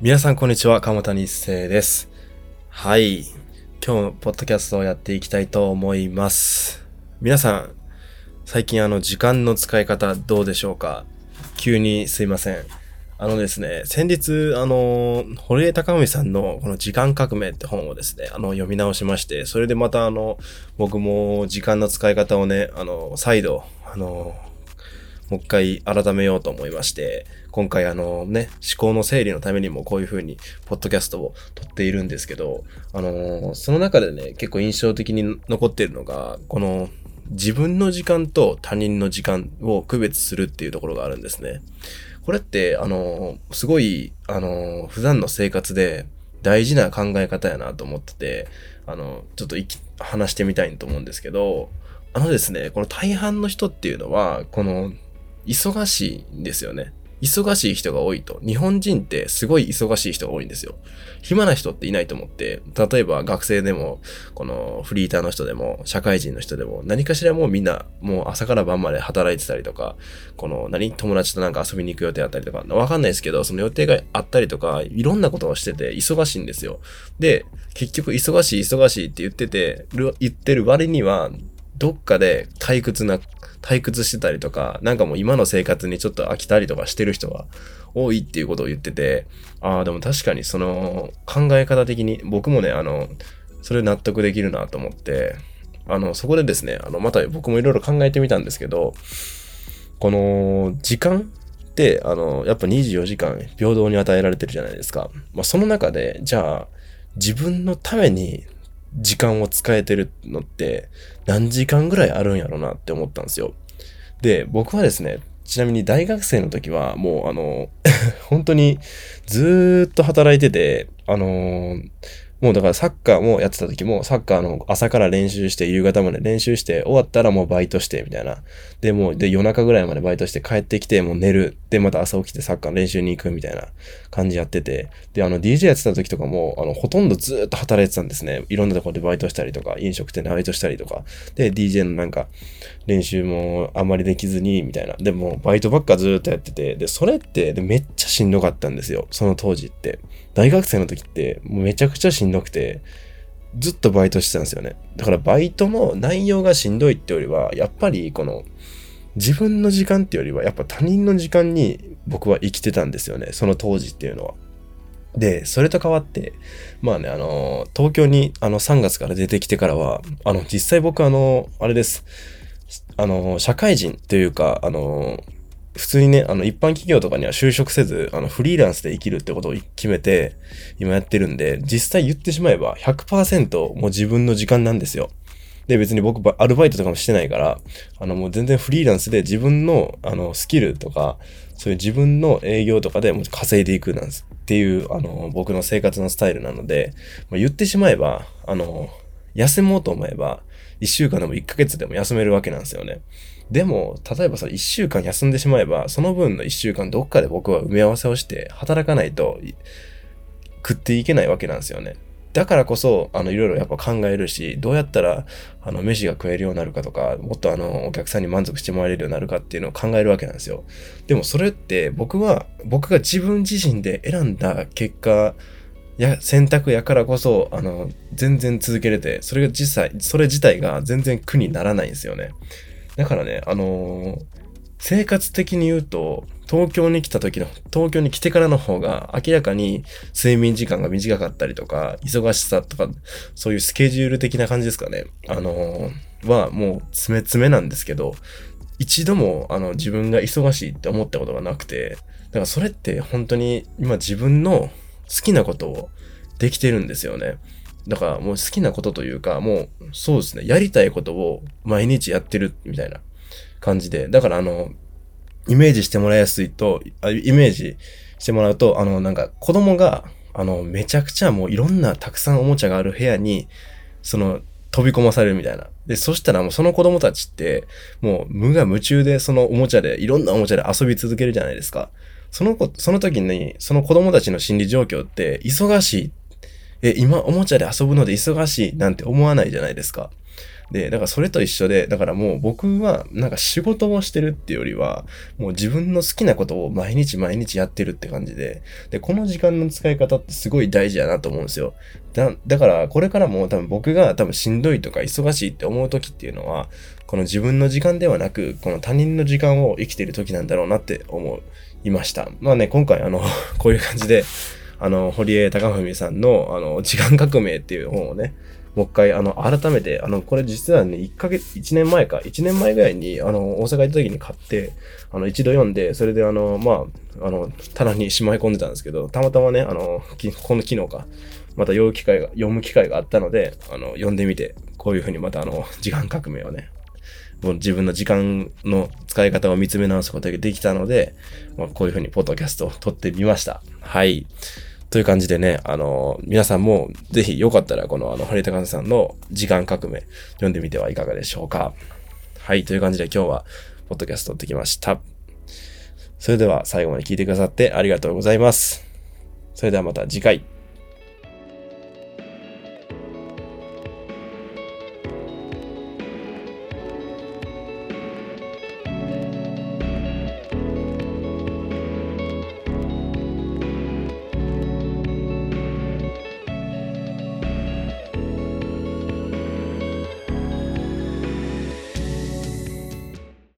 皆さんこんにちは、鎌谷一生です。はい。今日のポッドキャストをやっていきたいと思います。皆さん、最近あの時間の使い方どうでしょうか？急にすいません。あのですね、先日、あの、堀江貴文さんのこの時間革命って本をですね、あの、読み直しまして、それでまたあの、僕も時間の使い方をね、あの、再度、あの、もう一回改めようと思いまして、今回あのね、思考の整理のためにもこういう風に、ポッドキャストを撮っているんですけど、あのーその中でね、結構印象的に残っているのが、この、自分の時間と他人の時間を区別するっていうところがあるんですね。これって、あのーすごい、あのー普段の生活で大事な考え方やなと思ってて、あの、ちょっと話してみたいと思うんですけど、あのですね、この大半の人っていうのは、この、忙しいんですよね。忙しい人が多いと。日本人ってすごい忙しい人が多いんですよ。暇な人っていないと思って、例えば学生でも、このフリーターの人でも、社会人の人でも、何かしらもうみんな、もう朝から晩まで働いてたりとか、この何、友達となんか遊びに行く予定あったりとか、わかんないですけど、その予定があったりとか、いろんなことをしてて忙しいんですよ。で、結局忙しい忙しいって言ってて、言ってる割には、どっかで退屈な、退屈してたりとか、なんかもう今の生活にちょっと飽きたりとかしてる人が多いっていうことを言ってて、ああ、でも確かにその考え方的に僕もね、あの、それ納得できるなと思って、あの、そこでですね、あの、また僕もいろいろ考えてみたんですけど、この時間って、あの、やっぱ24時間平等に与えられてるじゃないですか。まあ、その中で、じゃあ、自分のために時間を使えてるのって何時間ぐらいあるんやろなって思ったんですよ。で、僕はですね、ちなみに大学生の時はもうあの、本当にずーっと働いてて、あのーもうだからサッカーもやってた時も、サッカーの朝から練習して、夕方まで練習して、終わったらもうバイトして、みたいな。で、もう、で、夜中ぐらいまでバイトして帰ってきて、もう寝る。で、また朝起きてサッカー練習に行くみたいな感じやってて。で、あの、DJ やってた時とかも、あの、ほとんどずっと働いてたんですね。いろんなところでバイトしたりとか、飲食店でバイトしたりとか。で、DJ のなんか、練習もあまりできずに、みたいな。でも、バイトばっかずっとやってて、で、それって、めっちゃしんどかったんですよ。その当時って。大学生の時って、めちゃくちゃしんどいんどくて、ずっとバイトしてたんですよね。だからバイトの内容がしんどいってよりは、やっぱりこの、自分の時間ってよりは、やっぱ他人の時間に僕は生きてたんですよね。その当時っていうのは。で、それと変わって、まあね、あの、東京にあの3月から出てきてからは、あの、実際僕あの、あれです。あの、社会人というか、あの、普通にね、あの、一般企業とかには就職せず、あの、フリーランスで生きるってことを決めて、今やってるんで、実際言ってしまえば100%もう自分の時間なんですよ。で、別に僕、アルバイトとかもしてないから、あの、もう全然フリーランスで自分の、あの、スキルとか、そういう自分の営業とかでもう稼いでいくなんですっていう、あの、僕の生活のスタイルなので、まあ言ってしまえば、あの、休もうと思えば、1週間でも1ヶ月でも休めるわけなんですよね。でも、例えばさ、1週間休んでしまえば、その分の1週間どっかで僕は埋め合わせをして働かないと食っていけないわけなんですよね。だからこそ、あの、いろいろやっぱ考えるし、どうやったら、あの、飯が食えるようになるかとか、もっとあの、お客さんに満足してもらえるようになるかっていうのを考えるわけなんですよ。でもそれって、僕は、僕が自分自身で選んだ結果、や、選択やからこそ、あの、全然続けれて、それが実際、それ自体が全然苦にならないんですよね。だからね、あのー生活的に言うと、東京に来た時の、東京に来てからの方が明らかに睡眠時間が短かったりとか、忙しさとか、そういうスケジュール的な感じですかね。あのーはもう詰め詰めなんですけど、一度もあの自分が忙しいって思ったことがなくて、だからそれって本当に今自分の好きなことをできてるんですよね。だからもう好きなことというか、もうそうですね、やりたいことを毎日やってるみたいな感じで。だからあの、イメージしてもらいやすいと、イメージしてもらうと、あの、なんか子供が、あの、めちゃくちゃもういろんなたくさんおもちゃがある部屋に、その、飛び込まされるみたいな。で、そしたらもうその子供たちって、もう無我夢中でそのおもちゃで、いろんなおもちゃで遊び続けるじゃないですか。その子、その時に、その子供たちの心理状況って、忙しい。え、今おもちゃで遊ぶので忙しいなんて思わないじゃないですか。で、だからそれと一緒で、だからもう僕はなんか仕事をしてるっていうよりは、もう自分の好きなことを毎日毎日やってるって感じで、で、この時間の使い方ってすごい大事やなと思うんですよ。だ、だからこれからも多分僕が多分しんどいとか忙しいって思う時っていうのは、この自分の時間ではなく、この他人の時間を生きてる時なんだろうなって思いました。まあね、今回あの、こういう感じで、あの、堀江貴文さんの、あの、時間革命っていう本をね、もう一回、あの、改めて、あの、これ実はね、1ヶ月、1年前か、1年前ぐらいに、あの、大阪行った時に買って、あの、一度読んで、それであの、まあ、あの、棚にしまい込んでたんですけど、たまたまね、あの、この昨日か、また読む機会が、読む機会があったので、あの、読んでみて、こういうふうにまたあの、時間革命をね、もう自分の時間の使い方を見つめ直すことができたので、まあ、こういうふうにポッドキャストを撮ってみました。はい。という感じでね、あの、皆さんもぜひよかったらこのあの、堀高さんの時間革命読んでみてはいかがでしょうか。はい、という感じで今日はポッドキャスト撮ってきました。それでは最後まで聞いてくださってありがとうございます。それではまた次回。